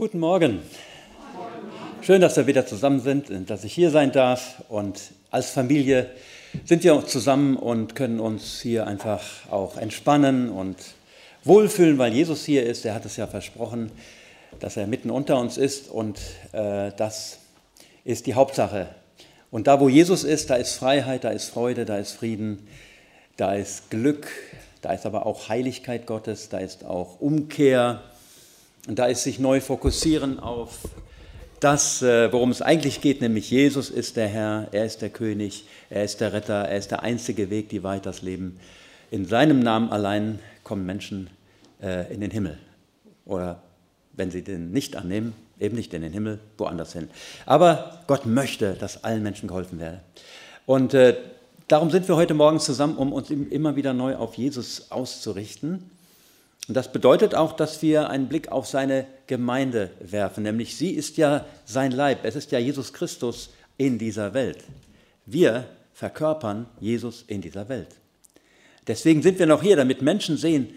Guten Morgen. Schön, dass wir wieder zusammen sind und dass ich hier sein darf. Und als Familie sind wir zusammen und können uns hier einfach auch entspannen und wohlfühlen, weil Jesus hier ist. Er hat es ja versprochen, dass er mitten unter uns ist. Und äh, das ist die Hauptsache. Und da, wo Jesus ist, da ist Freiheit, da ist Freude, da ist Frieden, da ist Glück, da ist aber auch Heiligkeit Gottes, da ist auch Umkehr und da ist sich neu fokussieren auf das, äh, worum es eigentlich geht, nämlich Jesus ist der Herr, er ist der König, er ist der Retter, er ist der einzige Weg, die weit das Leben. In seinem Namen allein kommen Menschen äh, in den Himmel. Oder wenn sie den nicht annehmen, eben nicht in den Himmel, woanders hin. Aber Gott möchte, dass allen Menschen geholfen werde. Und äh, darum sind wir heute Morgen zusammen, um uns immer wieder neu auf Jesus auszurichten und das bedeutet auch, dass wir einen Blick auf seine Gemeinde werfen, nämlich sie ist ja sein Leib, es ist ja Jesus Christus in dieser Welt. Wir verkörpern Jesus in dieser Welt. Deswegen sind wir noch hier, damit Menschen sehen,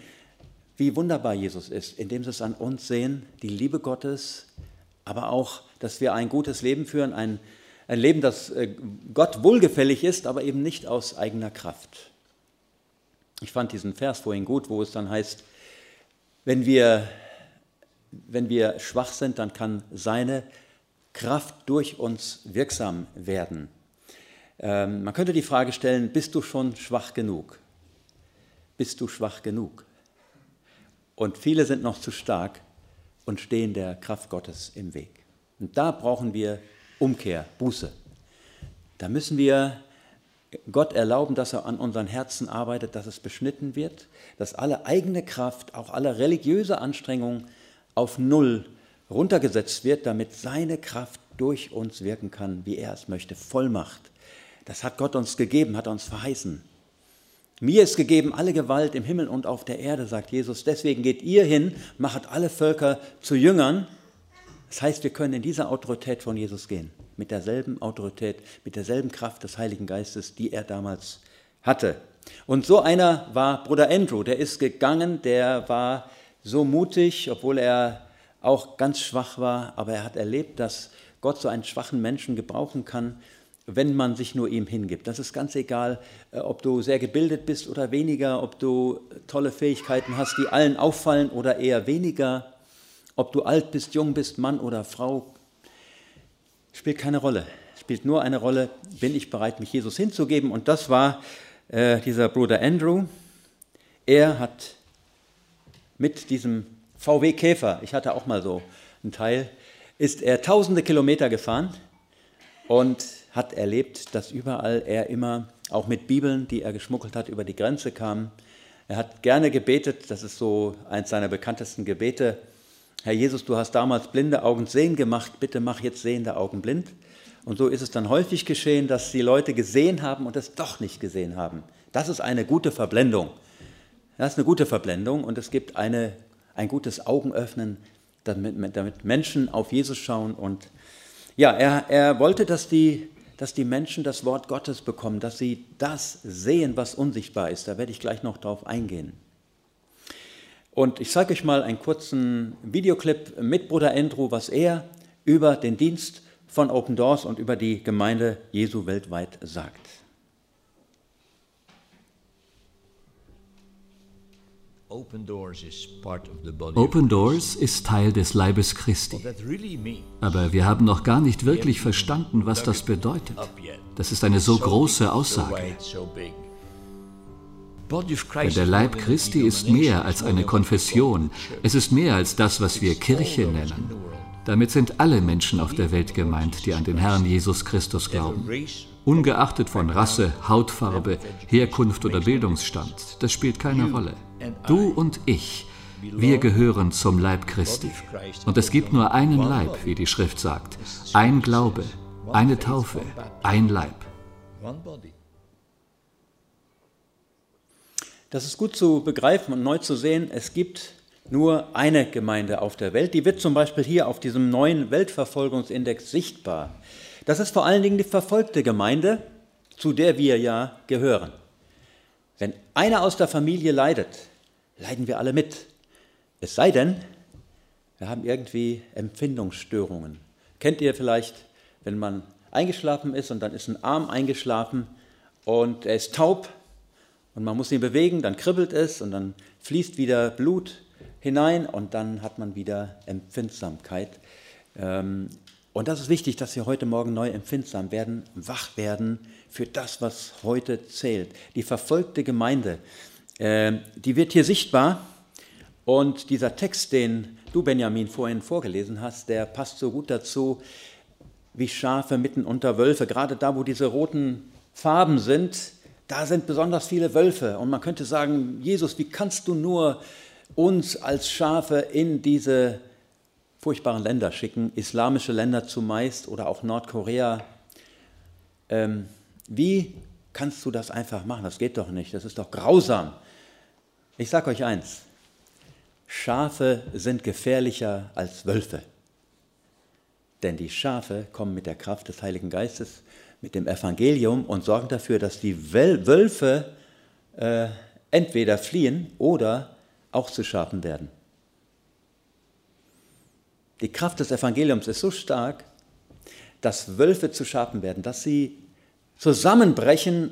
wie wunderbar Jesus ist, indem sie es an uns sehen, die Liebe Gottes, aber auch, dass wir ein gutes Leben führen, ein, ein Leben, das äh, Gott wohlgefällig ist, aber eben nicht aus eigener Kraft. Ich fand diesen Vers vorhin gut, wo es dann heißt, wenn wir, wenn wir schwach sind, dann kann seine Kraft durch uns wirksam werden. Ähm, man könnte die Frage stellen, bist du schon schwach genug? Bist du schwach genug? Und viele sind noch zu stark und stehen der Kraft Gottes im Weg. Und da brauchen wir Umkehr, Buße. Da müssen wir Gott erlauben, dass er an unseren Herzen arbeitet, dass es beschnitten wird, dass alle eigene Kraft, auch alle religiöse Anstrengung auf Null runtergesetzt wird, damit seine Kraft durch uns wirken kann, wie er es möchte. Vollmacht. Das hat Gott uns gegeben, hat uns verheißen. Mir ist gegeben alle Gewalt im Himmel und auf der Erde, sagt Jesus. Deswegen geht ihr hin, machet alle Völker zu Jüngern. Das heißt, wir können in dieser Autorität von Jesus gehen mit derselben Autorität, mit derselben Kraft des Heiligen Geistes, die er damals hatte. Und so einer war Bruder Andrew, der ist gegangen, der war so mutig, obwohl er auch ganz schwach war, aber er hat erlebt, dass Gott so einen schwachen Menschen gebrauchen kann, wenn man sich nur ihm hingibt. Das ist ganz egal, äh, ob du sehr gebildet bist oder weniger, ob du tolle Fähigkeiten hast, die allen auffallen oder eher weniger, ob du alt bist, jung bist, Mann oder Frau, spielt keine Rolle. Spielt nur eine Rolle, bin ich bereit, mich Jesus hinzugeben. Und das war äh, dieser Bruder Andrew. Er hat mit diesem VW Käfer, ich hatte auch mal so einen Teil, ist er tausende Kilometer gefahren und hat erlebt, dass überall er immer, auch mit Bibeln, die er geschmuggelt hat, über die Grenze kam. Er hat gerne gebetet, das ist so eins seiner bekanntesten Gebete, Herr Jesus, du hast damals blinde Augen sehen gemacht, bitte mach jetzt sehende Augen blind. Und so ist es dann häufig geschehen, dass die Leute gesehen haben und es doch nicht gesehen haben. Das ist eine gute Verblendung. Das ist eine gute Verblendung und es gibt eine, ein gutes Augenöffnen, damit, damit Menschen auf Jesus schauen. Und ja, er, er wollte, dass die, dass die Menschen das Wort Gottes bekommen, dass sie das sehen, was unsichtbar ist. Da werde ich gleich noch drauf eingehen. Und ich zeige euch mal einen kurzen Videoclip mit Bruder Andrew, was er über den Dienst von Open Doors und über die Gemeinde Jesu weltweit sagt. Open Doors ist Teil des Leibes Christi. Aber wir haben noch gar nicht wirklich verstanden, was das bedeutet. Das ist eine so große Aussage. Denn der Leib Christi ist mehr als eine Konfession. Es ist mehr als das, was wir Kirche nennen. Damit sind alle Menschen auf der Welt gemeint, die an den Herrn Jesus Christus glauben. Ungeachtet von Rasse, Hautfarbe, Herkunft oder Bildungsstand. Das spielt keine Rolle. Du und ich, wir gehören zum Leib Christi. Und es gibt nur einen Leib, wie die Schrift sagt. Ein Glaube, eine Taufe, ein Leib. Das ist gut zu begreifen und neu zu sehen. Es gibt nur eine Gemeinde auf der Welt. Die wird zum Beispiel hier auf diesem neuen Weltverfolgungsindex sichtbar. Das ist vor allen Dingen die verfolgte Gemeinde, zu der wir ja gehören. Wenn einer aus der Familie leidet, leiden wir alle mit. Es sei denn, Wir haben irgendwie Empfindungsstörungen. Kennt ihr vielleicht, wenn man eingeschlafen ist und dann ist ein Arm eingeschlafen und er ist taub und man muss ihn bewegen, dann kribbelt es und dann fließt wieder Blut hinein und dann hat man wieder Empfindsamkeit. Ähm, und das ist wichtig, dass wir heute Morgen neu empfindsam werden, wach werden für das, was heute zählt. Die verfolgte Gemeinde, ähm, die wird hier sichtbar. Und dieser Text, den du, Benjamin, vorhin vorgelesen hast, der passt so gut dazu, wie Schafe mitten unter Wölfe. Gerade da, wo diese roten Farben sind, da sind besonders viele Wölfe. Und man könnte sagen, Jesus, wie kannst du nur uns als Schafe in diese furchtbaren Länder schicken, islamische Länder zumeist oder auch Nordkorea. Ähm, wie kannst du das einfach machen? Das geht doch nicht, das ist doch grausam. Ich sage euch eins, Schafe sind gefährlicher als Wölfe. Denn die Schafe kommen mit der Kraft des Heiligen Geistes, mit dem Evangelium und sorgen dafür, dass die Wölfe äh, entweder fliehen oder auch zu Schafen werden. Die Kraft des Evangeliums ist so stark, dass Wölfe zu Schafen werden, dass sie zusammenbrechen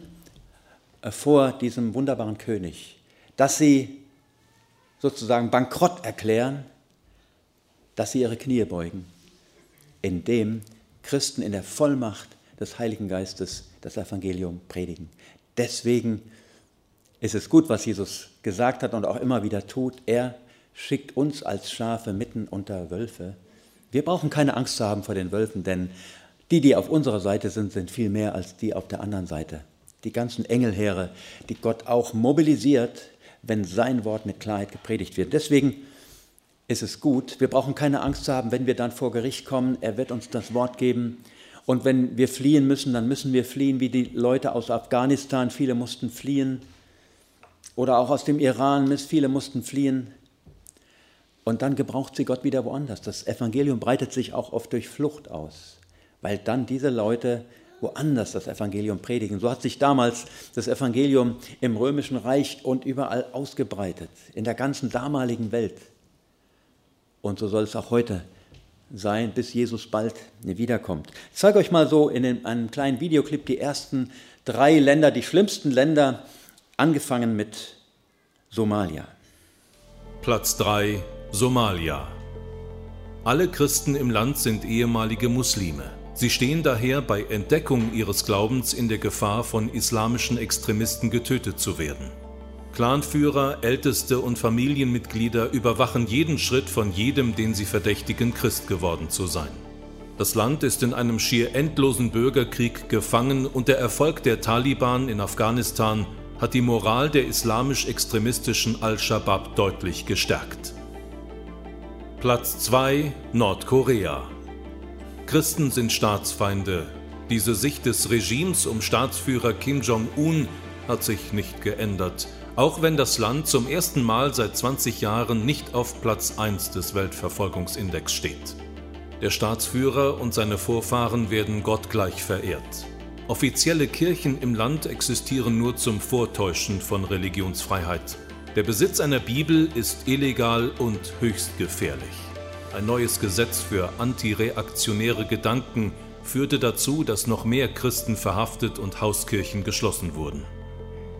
äh, vor diesem wunderbaren König, dass sie sozusagen bankrott erklären, dass sie ihre Knie beugen, indem Christen in der Vollmacht des Heiligen Geistes das Evangelium predigen. Deswegen ist es gut, was Jesus gesagt hat und auch immer wieder tut. Er schickt uns als Schafe mitten unter Wölfe. Wir brauchen keine Angst zu haben vor den Wölfen, denn die, die auf unserer Seite sind, sind viel mehr als die auf der anderen Seite. Die ganzen Engelheere, die Gott auch mobilisiert, wenn sein Wort mit Klarheit gepredigt wird. Deswegen ist es gut, wir brauchen keine Angst zu haben, wenn wir dann vor Gericht kommen. Er wird uns das Wort geben. Und wenn wir fliehen müssen, dann müssen wir fliehen wie die Leute aus Afghanistan. Viele mussten fliehen. Oder auch aus dem Iran, viele mussten fliehen. Und dann gebraucht sie Gott wieder woanders. Das Evangelium breitet sich auch oft durch Flucht aus, weil dann diese Leute woanders das Evangelium predigen. So hat sich damals das Evangelium im römischen Reich und überall ausgebreitet, in der ganzen damaligen Welt. Und so soll es auch heute sein, bis Jesus bald wiederkommt. Ich zeige euch mal so in einem kleinen Videoclip die ersten drei Länder, die schlimmsten Länder, angefangen mit Somalia. Platz 3 Somalia. Alle Christen im Land sind ehemalige Muslime. Sie stehen daher bei Entdeckung ihres Glaubens in der Gefahr, von islamischen Extremisten getötet zu werden. Clanführer, Älteste und Familienmitglieder überwachen jeden Schritt von jedem, den sie verdächtigen, Christ geworden zu sein. Das Land ist in einem schier endlosen Bürgerkrieg gefangen und der Erfolg der Taliban in Afghanistan hat die Moral der islamisch-extremistischen Al-Shabaab deutlich gestärkt. Platz 2 Nordkorea Christen sind Staatsfeinde. Diese Sicht des Regimes um Staatsführer Kim Jong-un hat sich nicht geändert, auch wenn das Land zum ersten Mal seit 20 Jahren nicht auf Platz 1 des Weltverfolgungsindex steht. Der Staatsführer und seine Vorfahren werden gottgleich verehrt. Offizielle Kirchen im Land existieren nur zum Vortäuschen von Religionsfreiheit. Der Besitz einer Bibel ist illegal und höchst gefährlich. Ein neues Gesetz für antireaktionäre Gedanken führte dazu, dass noch mehr Christen verhaftet und Hauskirchen geschlossen wurden.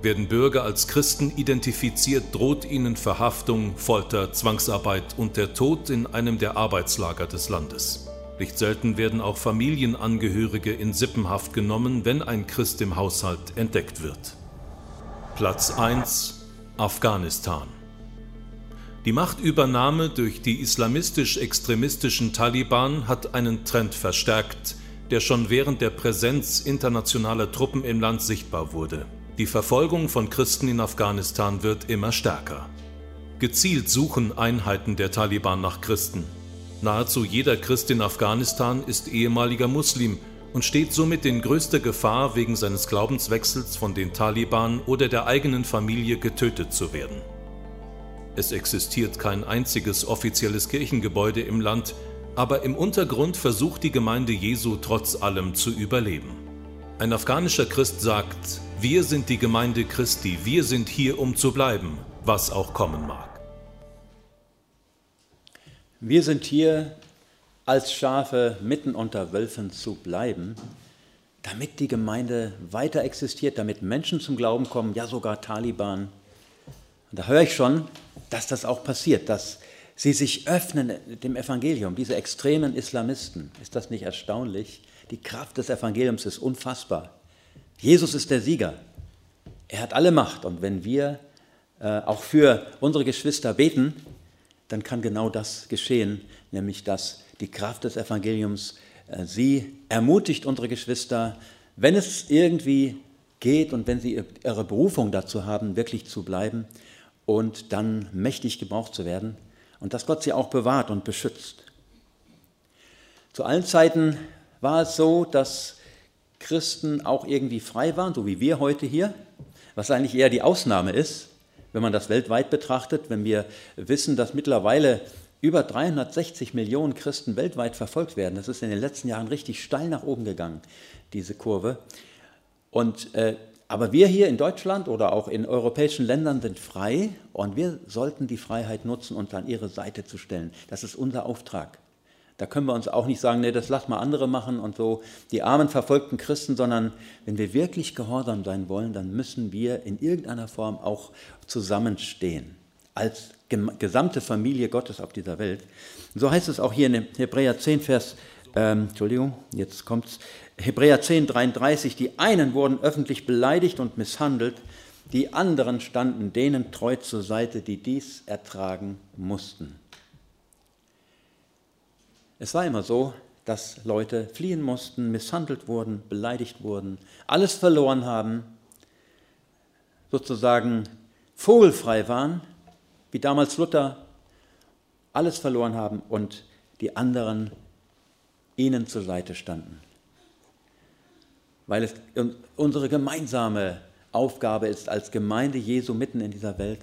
Werden Bürger als Christen identifiziert, droht ihnen Verhaftung, Folter, Zwangsarbeit und der Tod in einem der Arbeitslager des Landes. Nicht selten werden auch Familienangehörige in Sippenhaft genommen, wenn ein Christ im Haushalt entdeckt wird. Platz 1 Afghanistan. Die Machtübernahme durch die islamistisch-extremistischen Taliban hat einen Trend verstärkt, der schon während der Präsenz internationaler Truppen im Land sichtbar wurde. Die Verfolgung von Christen in Afghanistan wird immer stärker. Gezielt suchen Einheiten der Taliban nach Christen. Nahezu jeder Christ in Afghanistan ist ehemaliger Muslim und steht somit in größter Gefahr, wegen seines Glaubenswechsels von den Taliban oder der eigenen Familie getötet zu werden. Es existiert kein einziges offizielles Kirchengebäude im Land, aber im Untergrund versucht die Gemeinde Jesu trotz allem zu überleben. Ein afghanischer Christ sagt, wir sind die Gemeinde Christi, wir sind hier, um zu bleiben, was auch kommen mag. Wir sind hier als Schafe mitten unter Wölfen zu bleiben, damit die Gemeinde weiter existiert, damit Menschen zum Glauben kommen, ja sogar Taliban. Und da höre ich schon, dass das auch passiert, dass sie sich öffnen dem Evangelium, diese extremen Islamisten. Ist das nicht erstaunlich? Die Kraft des Evangeliums ist unfassbar. Jesus ist der Sieger. Er hat alle Macht. Und wenn wir äh, auch für unsere Geschwister beten, dann kann genau das geschehen, nämlich dass die Kraft des Evangeliums äh, sie ermutigt, unsere Geschwister, wenn es irgendwie geht und wenn sie ihre Berufung dazu haben, wirklich zu bleiben und dann mächtig gebraucht zu werden und dass Gott sie auch bewahrt und beschützt. Zu allen Zeiten war es so, dass Christen auch irgendwie frei waren, so wie wir heute hier, was eigentlich eher die Ausnahme ist, wenn man das weltweit betrachtet, wenn wir wissen, dass mittlerweile über 360 Millionen Christen weltweit verfolgt werden. Das ist in den letzten Jahren richtig steil nach oben gegangen, diese Kurve. Und, äh, aber wir hier in Deutschland oder auch in europäischen Ländern sind frei und wir sollten die Freiheit nutzen und an ihre Seite zu stellen. Das ist unser Auftrag. Da können wir uns auch nicht sagen, nee, das lass mal andere machen und so, die armen, verfolgten Christen, sondern wenn wir wirklich gehorsam sein wollen, dann müssen wir in irgendeiner Form auch zusammenstehen als gesamte Familie Gottes auf dieser Welt. Und so heißt es auch hier in Hebräer 10, Vers, ähm, Entschuldigung, jetzt kommt es, Hebräer 10, 33, die einen wurden öffentlich beleidigt und misshandelt, die anderen standen denen treu zur Seite, die dies ertragen mussten. Es war immer so, dass Leute fliehen mussten, misshandelt wurden, beleidigt wurden, alles verloren haben, sozusagen vogelfrei waren wie damals Luther, alles verloren haben und die anderen ihnen zur Seite standen. Weil es unsere gemeinsame Aufgabe ist, als Gemeinde Jesu mitten in dieser Welt,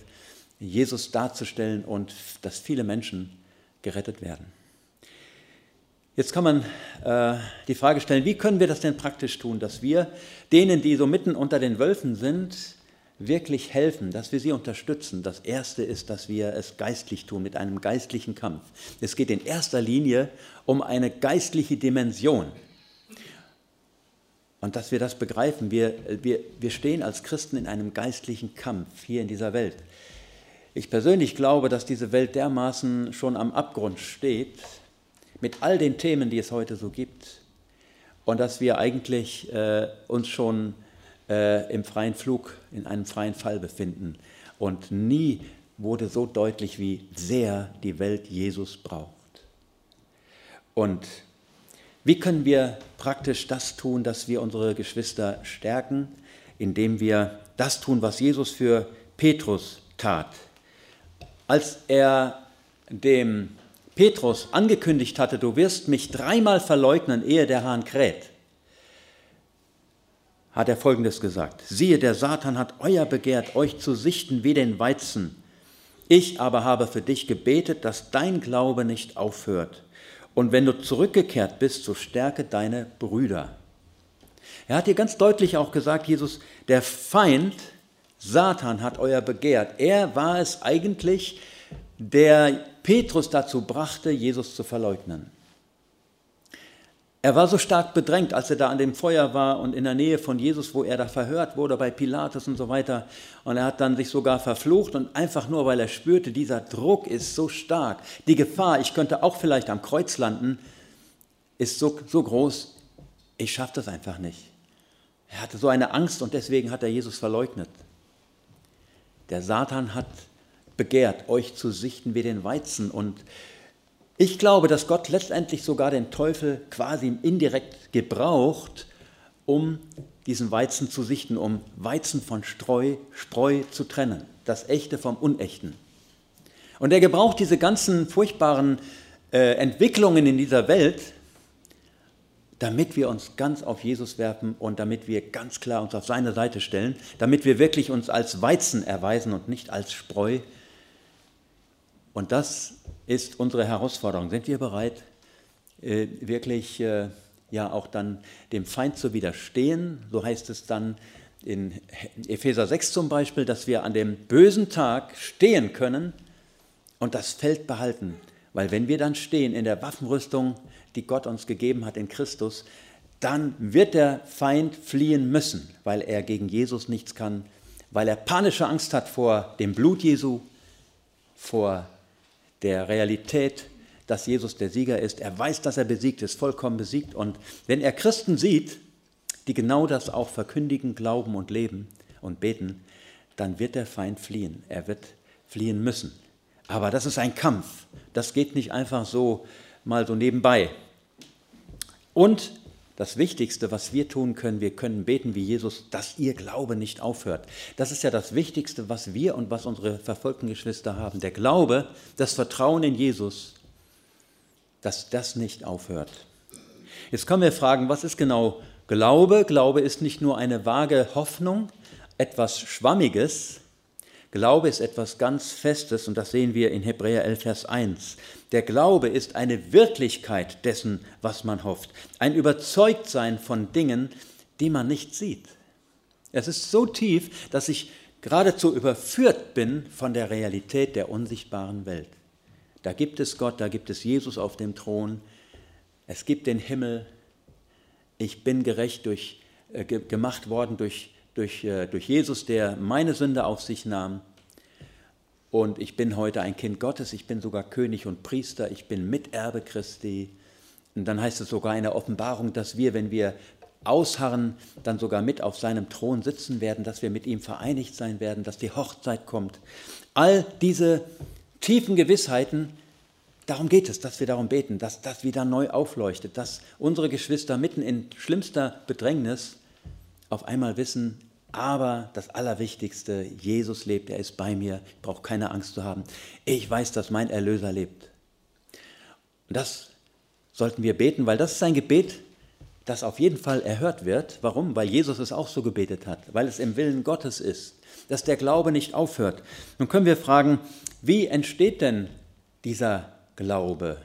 Jesus darzustellen und dass viele Menschen gerettet werden. Jetzt kann man äh, die Frage stellen, wie können wir das denn praktisch tun, dass wir denen, die so mitten unter den Wölfen sind, wirklich helfen, dass wir sie unterstützen. Das Erste ist, dass wir es geistlich tun, mit einem geistlichen Kampf. Es geht in erster Linie um eine geistliche Dimension. Und dass wir das begreifen, wir, wir, wir stehen als Christen in einem geistlichen Kampf hier in dieser Welt. Ich persönlich glaube, dass diese Welt dermaßen schon am Abgrund steht, mit all den Themen, die es heute so gibt, und dass wir eigentlich äh, uns schon äh, im freien Flug, in einem freien Fall befinden. Und nie wurde so deutlich, wie sehr die Welt Jesus braucht. Und wie können wir praktisch das tun, dass wir unsere Geschwister stärken, indem wir das tun, was Jesus für Petrus tat? Als er dem Petrus angekündigt hatte, du wirst mich dreimal verleugnen, ehe der Hahn kräht, hat er Folgendes gesagt. Siehe, der Satan hat euer begehrt, euch zu sichten wie den Weizen. Ich aber habe für dich gebetet, dass dein Glaube nicht aufhört. Und wenn du zurückgekehrt bist, so stärke deine Brüder. Er hat hier ganz deutlich auch gesagt, Jesus, der Feind, Satan hat euer begehrt. Er war es eigentlich, der Petrus dazu brachte, Jesus zu verleugnen. Er war so stark bedrängt, als er da an dem Feuer war und in der Nähe von Jesus, wo er da verhört wurde bei Pilatus und so weiter. Und er hat dann sich sogar verflucht und einfach nur, weil er spürte, dieser Druck ist so stark, die Gefahr, ich könnte auch vielleicht am Kreuz landen, ist so, so groß, ich schaffe das einfach nicht. Er hatte so eine Angst und deswegen hat er Jesus verleugnet. Der Satan hat begehrt, euch zu sichten wie den Weizen und ich glaube, dass Gott letztendlich sogar den Teufel quasi indirekt gebraucht, um diesen Weizen zu sichten, um Weizen von Streu, Spreu zu trennen, das Echte vom Unechten. Und er gebraucht diese ganzen furchtbaren äh, Entwicklungen in dieser Welt, damit wir uns ganz auf Jesus werfen und damit wir ganz klar uns auf seine Seite stellen, damit wir wirklich uns als Weizen erweisen und nicht als Spreu. Und das ist unsere Herausforderung. Sind wir bereit, äh, wirklich äh, ja auch dann dem Feind zu widerstehen? So heißt es dann in Epheser 6 zum Beispiel, dass wir an dem bösen Tag stehen können und das Feld behalten Weil wenn wir dann stehen in der Waffenrüstung, die Gott uns gegeben hat in Christus, dann wird der Feind fliehen müssen, weil er gegen Jesus nichts kann, weil er panische Angst hat vor dem Blut Jesu, vor der Realität, dass Jesus der Sieger ist. Er weiß, dass er besiegt ist, vollkommen besiegt. Und wenn er Christen sieht, die genau das auch verkündigen, glauben und leben und beten, dann wird der Feind fliehen. Er wird fliehen müssen. Aber das ist ein Kampf. Das geht nicht einfach so mal so nebenbei. Und das Wichtigste, was wir tun können, wir können beten wie Jesus, dass ihr Glaube nicht aufhört. Das ist ja das Wichtigste, was wir und was unsere verfolgten Geschwister haben. Der Glaube, das Vertrauen in Jesus, dass das nicht aufhört. Jetzt können wir fragen, was ist genau Glaube? Glaube ist nicht nur eine vage Hoffnung, etwas Schwammiges, Glaube ist etwas ganz Festes und das sehen wir in Hebräer 11, Vers 1. Der Glaube ist eine Wirklichkeit dessen, was man hofft, ein Überzeugtsein von Dingen, die man nicht sieht. Es ist so tief, dass ich geradezu überführt bin von der Realität der unsichtbaren Welt. Da gibt es Gott, da gibt es Jesus auf dem Thron, es gibt den Himmel, ich bin gerecht durch, äh, gemacht worden durch durch, äh, durch Jesus, der meine Sünde auf sich nahm. Und ich bin heute ein Kind Gottes, ich bin sogar König und Priester, ich bin Miterbe Christi. Und dann heißt es sogar in der Offenbarung, dass wir, wenn wir ausharren, dann sogar mit auf seinem Thron sitzen werden, dass wir mit ihm vereinigt sein werden, dass die Hochzeit kommt. All diese tiefen Gewissheiten, darum geht es, dass wir darum beten, dass das wieder neu aufleuchtet, dass unsere Geschwister mitten in schlimmster Bedrängnis auf einmal wissen, aber das Allerwichtigste, Jesus lebt, er ist bei mir, ich brauche keine Angst zu haben. Ich weiß, dass mein Erlöser lebt. Und das sollten wir beten, weil das ist ein Gebet, das auf jeden Fall erhört wird. Warum? Weil Jesus es auch so gebetet hat, weil es im Willen Gottes ist, dass der Glaube nicht aufhört. Nun können wir fragen, wie entsteht denn dieser Glaube?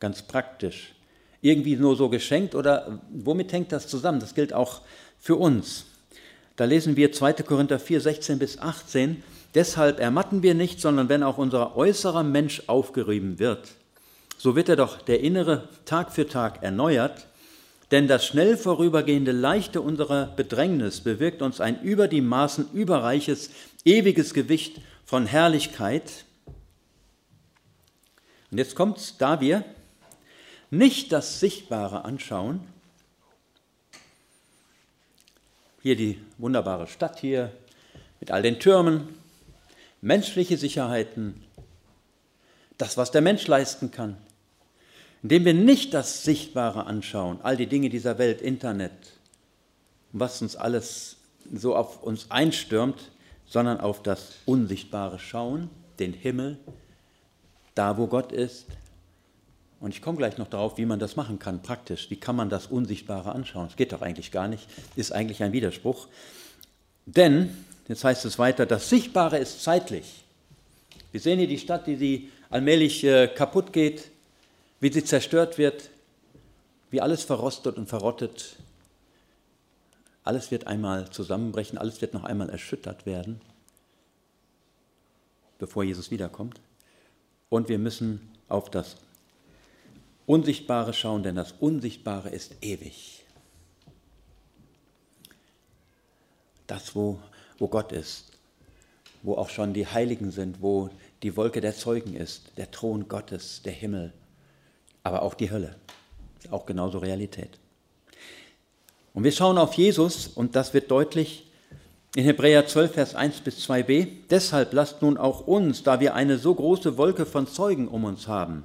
Ganz praktisch. Irgendwie nur so geschenkt oder womit hängt das zusammen? Das gilt auch für uns. Da lesen wir 2. Korinther 4, 16 bis 18. Deshalb ermatten wir nicht, sondern wenn auch unser äußerer Mensch aufgerieben wird, so wird er doch der innere Tag für Tag erneuert, denn das schnell vorübergehende Leichte unserer Bedrängnis bewirkt uns ein über die Maßen überreiches, ewiges Gewicht von Herrlichkeit. Und jetzt kommt es, da wir nicht das Sichtbare anschauen, Hier die wunderbare Stadt hier mit all den Türmen, menschliche Sicherheiten, das, was der Mensch leisten kann. Indem wir nicht das Sichtbare anschauen, all die Dinge dieser Welt, Internet, was uns alles so auf uns einstürmt, sondern auf das Unsichtbare schauen, den Himmel, da wo Gott ist, und ich komme gleich noch darauf, wie man das machen kann, praktisch. Wie kann man das Unsichtbare anschauen? Das geht doch eigentlich gar nicht, ist eigentlich ein Widerspruch. Denn, jetzt heißt es weiter, das Sichtbare ist zeitlich. Wir sehen hier die Stadt, die sie allmählich äh, kaputt geht, wie sie zerstört wird, wie alles verrostet und verrottet. Alles wird einmal zusammenbrechen, alles wird noch einmal erschüttert werden, bevor Jesus wiederkommt. Und wir müssen auf das Unsichtbare schauen, denn das Unsichtbare ist ewig. Das, wo, wo Gott ist, wo auch schon die Heiligen sind, wo die Wolke der Zeugen ist, der Thron Gottes, der Himmel, aber auch die Hölle. Auch genauso Realität. Und wir schauen auf Jesus und das wird deutlich in Hebräer 12, Vers 1 bis 2b. Deshalb lasst nun auch uns, da wir eine so große Wolke von Zeugen um uns haben,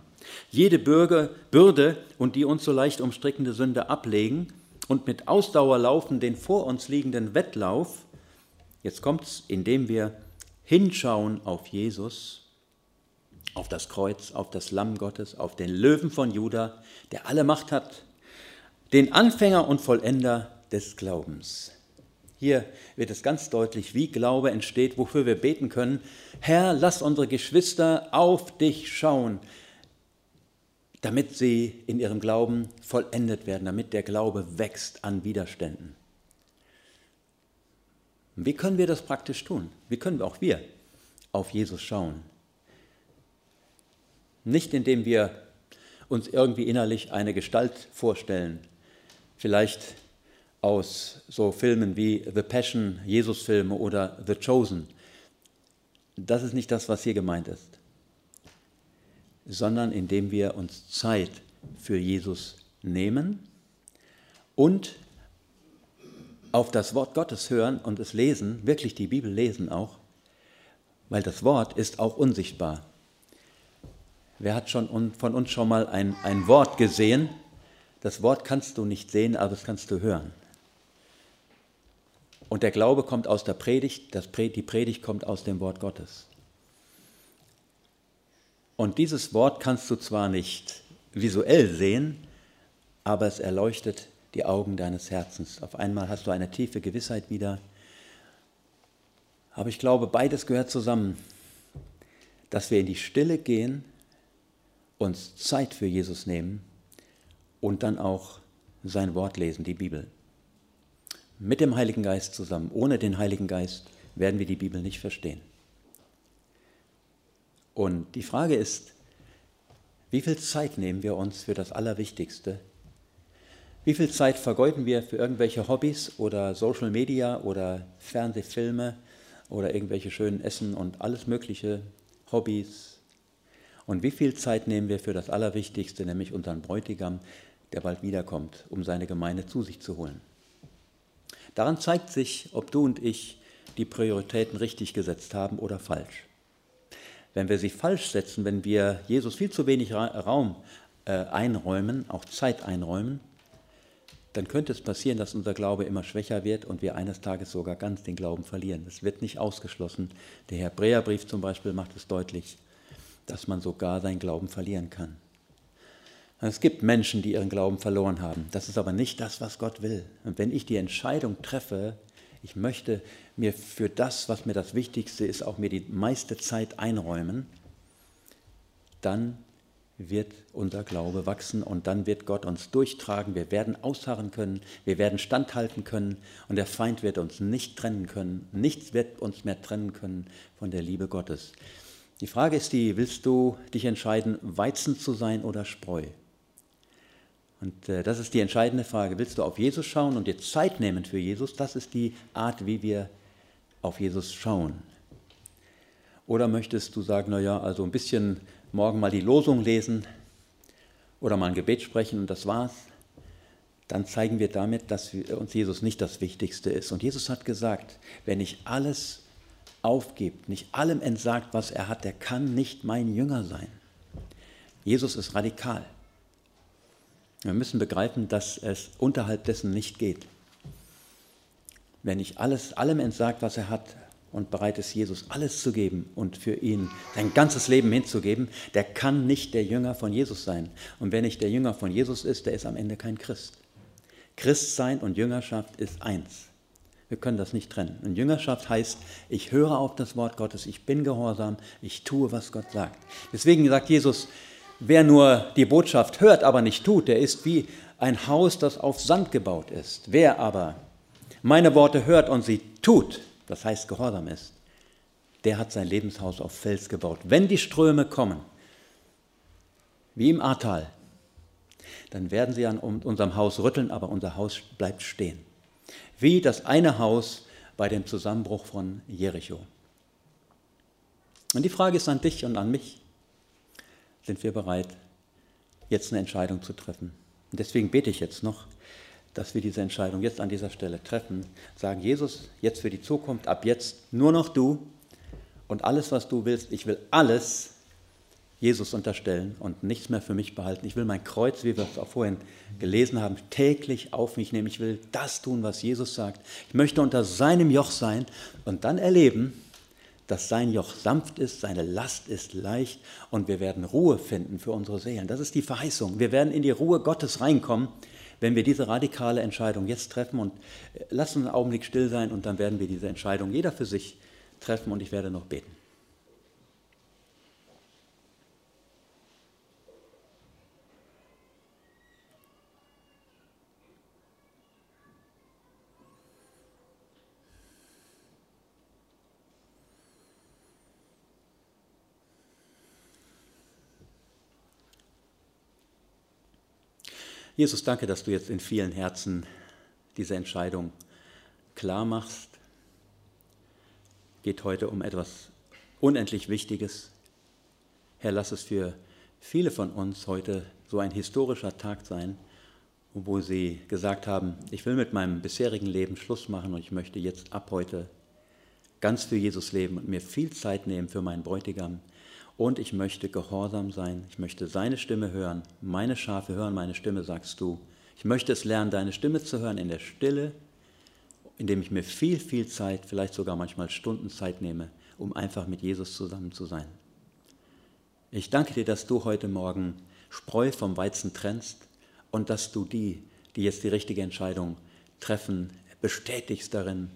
jede Bürger, Bürde und die uns so leicht umstrickende Sünde ablegen und mit Ausdauer laufen den vor uns liegenden Wettlauf. Jetzt kommt es, indem wir hinschauen auf Jesus, auf das Kreuz, auf das Lamm Gottes, auf den Löwen von Juda, der alle Macht hat, den Anfänger und Vollender des Glaubens. Hier wird es ganz deutlich, wie Glaube entsteht, wofür wir beten können. Herr, lass unsere Geschwister auf dich schauen damit sie in ihrem Glauben vollendet werden, damit der Glaube wächst an Widerständen. Wie können wir das praktisch tun? Wie können auch wir auf Jesus schauen? Nicht indem wir uns irgendwie innerlich eine Gestalt vorstellen, vielleicht aus so Filmen wie The Passion, Jesus-Filme oder The Chosen. Das ist nicht das, was hier gemeint ist, sondern indem wir uns Zeit für Jesus nehmen und auf das Wort Gottes hören und es lesen, wirklich die Bibel lesen auch, weil das Wort ist auch unsichtbar. Wer hat schon von uns schon mal ein, ein Wort gesehen? Das Wort kannst du nicht sehen, aber das kannst du hören. Und der Glaube kommt aus der Predigt, das, die Predigt kommt aus dem Wort Gottes. Und dieses Wort kannst du zwar nicht visuell sehen, aber es erleuchtet die Augen deines Herzens. Auf einmal hast du eine tiefe Gewissheit wieder. Aber ich glaube, beides gehört zusammen, dass wir in die Stille gehen uns Zeit für Jesus nehmen und dann auch sein Wort lesen, die Bibel. Mit dem Heiligen Geist zusammen. Ohne den Heiligen Geist werden wir die Bibel nicht verstehen. Und die Frage ist, wie viel Zeit nehmen wir uns für das Allerwichtigste? Wie viel Zeit vergeuden wir für irgendwelche Hobbys oder Social Media oder Fernsehfilme oder irgendwelche schönen Essen und alles mögliche Hobbys, und wie viel Zeit nehmen wir für das Allerwichtigste, nämlich unseren Bräutigam, der bald wiederkommt, um seine Gemeinde zu sich zu holen? Daran zeigt sich, ob du und ich die Prioritäten richtig gesetzt haben oder falsch. Wenn wir sie falsch setzen, wenn wir Jesus viel zu wenig Raum äh, einräumen, auch Zeit einräumen, dann könnte es passieren, dass unser Glaube immer schwächer wird und wir eines Tages sogar ganz den Glauben verlieren. Das wird nicht ausgeschlossen. Der Hebräerbrief zum Beispiel macht es deutlich dass man sogar seinen Glauben verlieren kann. Es gibt Menschen, die ihren Glauben verloren haben. Das ist aber nicht das, was Gott will. Und wenn ich die Entscheidung treffe, ich möchte mir für das, was mir das Wichtigste ist, auch mir die meiste Zeit einräumen, dann wird unser Glaube wachsen und dann wird Gott uns durchtragen. Wir werden ausharren können, wir werden standhalten können und der Feind wird uns nicht trennen können. Nichts wird uns mehr trennen können von der Liebe Gottes. Die Frage ist die, willst du dich entscheiden, Weizen zu sein oder Spreu? Und äh, das ist die entscheidende Frage. Willst du auf Jesus schauen und dir Zeit nehmen für Jesus? Das ist die Art, wie wir auf Jesus schauen. Oder möchtest du sagen, naja, also ein bisschen morgen mal die Losung lesen oder mal ein Gebet sprechen und das war's? Dann zeigen wir damit, dass uns Jesus nicht das Wichtigste ist. Und Jesus hat gesagt, wenn ich alles aufgibt, nicht allem entsagt, was er hat, der kann nicht mein Jünger sein. Jesus ist radikal. Wir müssen begreifen, dass es unterhalb dessen nicht geht. Wenn ich alles, allem entsagt, was er hat, und bereit ist, Jesus alles zu geben und für ihn sein ganzes Leben hinzugeben, der kann nicht der Jünger von Jesus sein. Und wenn nicht der Jünger von Jesus ist, der ist am Ende kein Christ. Christsein und Jüngerschaft ist eins. Wir können das nicht trennen. Und Jüngerschaft heißt, ich höre auf das Wort Gottes, ich bin gehorsam, ich tue, was Gott sagt. Deswegen sagt Jesus, wer nur die Botschaft hört, aber nicht tut, der ist wie ein Haus, das auf Sand gebaut ist. Wer aber meine Worte hört und sie tut, das heißt gehorsam ist, der hat sein Lebenshaus auf Fels gebaut. Wenn die Ströme kommen, wie im Ahrtal, dann werden sie an unserem Haus rütteln, aber unser Haus bleibt stehen wie das eine Haus bei dem Zusammenbruch von Jericho. Und die Frage ist an dich und an mich, sind wir bereit, jetzt eine Entscheidung zu treffen? Und deswegen bete ich jetzt noch, dass wir diese Entscheidung jetzt an dieser Stelle treffen, sagen, Jesus, jetzt für die Zukunft, ab jetzt nur noch du und alles, was du willst, ich will alles Jesus unterstellen und nichts mehr für mich behalten. Ich will mein Kreuz, wie wir es auch vorhin gelesen haben, täglich auf mich nehmen. Ich will das tun, was Jesus sagt. Ich möchte unter seinem Joch sein und dann erleben, dass sein Joch sanft ist, seine Last ist leicht und wir werden Ruhe finden für unsere Seelen. Das ist die Verheißung. Wir werden in die Ruhe Gottes reinkommen, wenn wir diese radikale Entscheidung jetzt treffen. Und äh, lasst uns einen Augenblick still sein und dann werden wir diese Entscheidung jeder für sich treffen und ich werde noch beten. Jesus, danke, dass du jetzt in vielen Herzen diese Entscheidung klar machst. Geht heute um etwas unendlich Wichtiges. Herr, lass es für viele von uns heute so ein historischer Tag sein, wo sie gesagt haben, ich will mit meinem bisherigen Leben Schluss machen und ich möchte jetzt ab heute ganz für Jesus leben und mir viel Zeit nehmen für meinen Bräutigam. Und ich möchte gehorsam sein, ich möchte seine Stimme hören, meine Schafe hören meine Stimme, sagst du. Ich möchte es lernen, deine Stimme zu hören in der Stille, indem ich mir viel, viel Zeit, vielleicht sogar manchmal Stunden Zeit nehme, um einfach mit Jesus zusammen zu sein. Ich danke dir, dass du heute Morgen Spreu vom Weizen trennst und dass du die, die jetzt die richtige Entscheidung treffen, bestätigst darin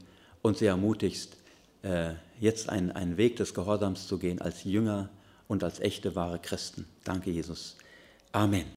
und sie ermutigst, äh, jetzt einen, einen Weg des Gehorsams zu gehen als Jünger und als echte wahre Christen. Danke, Jesus. Amen.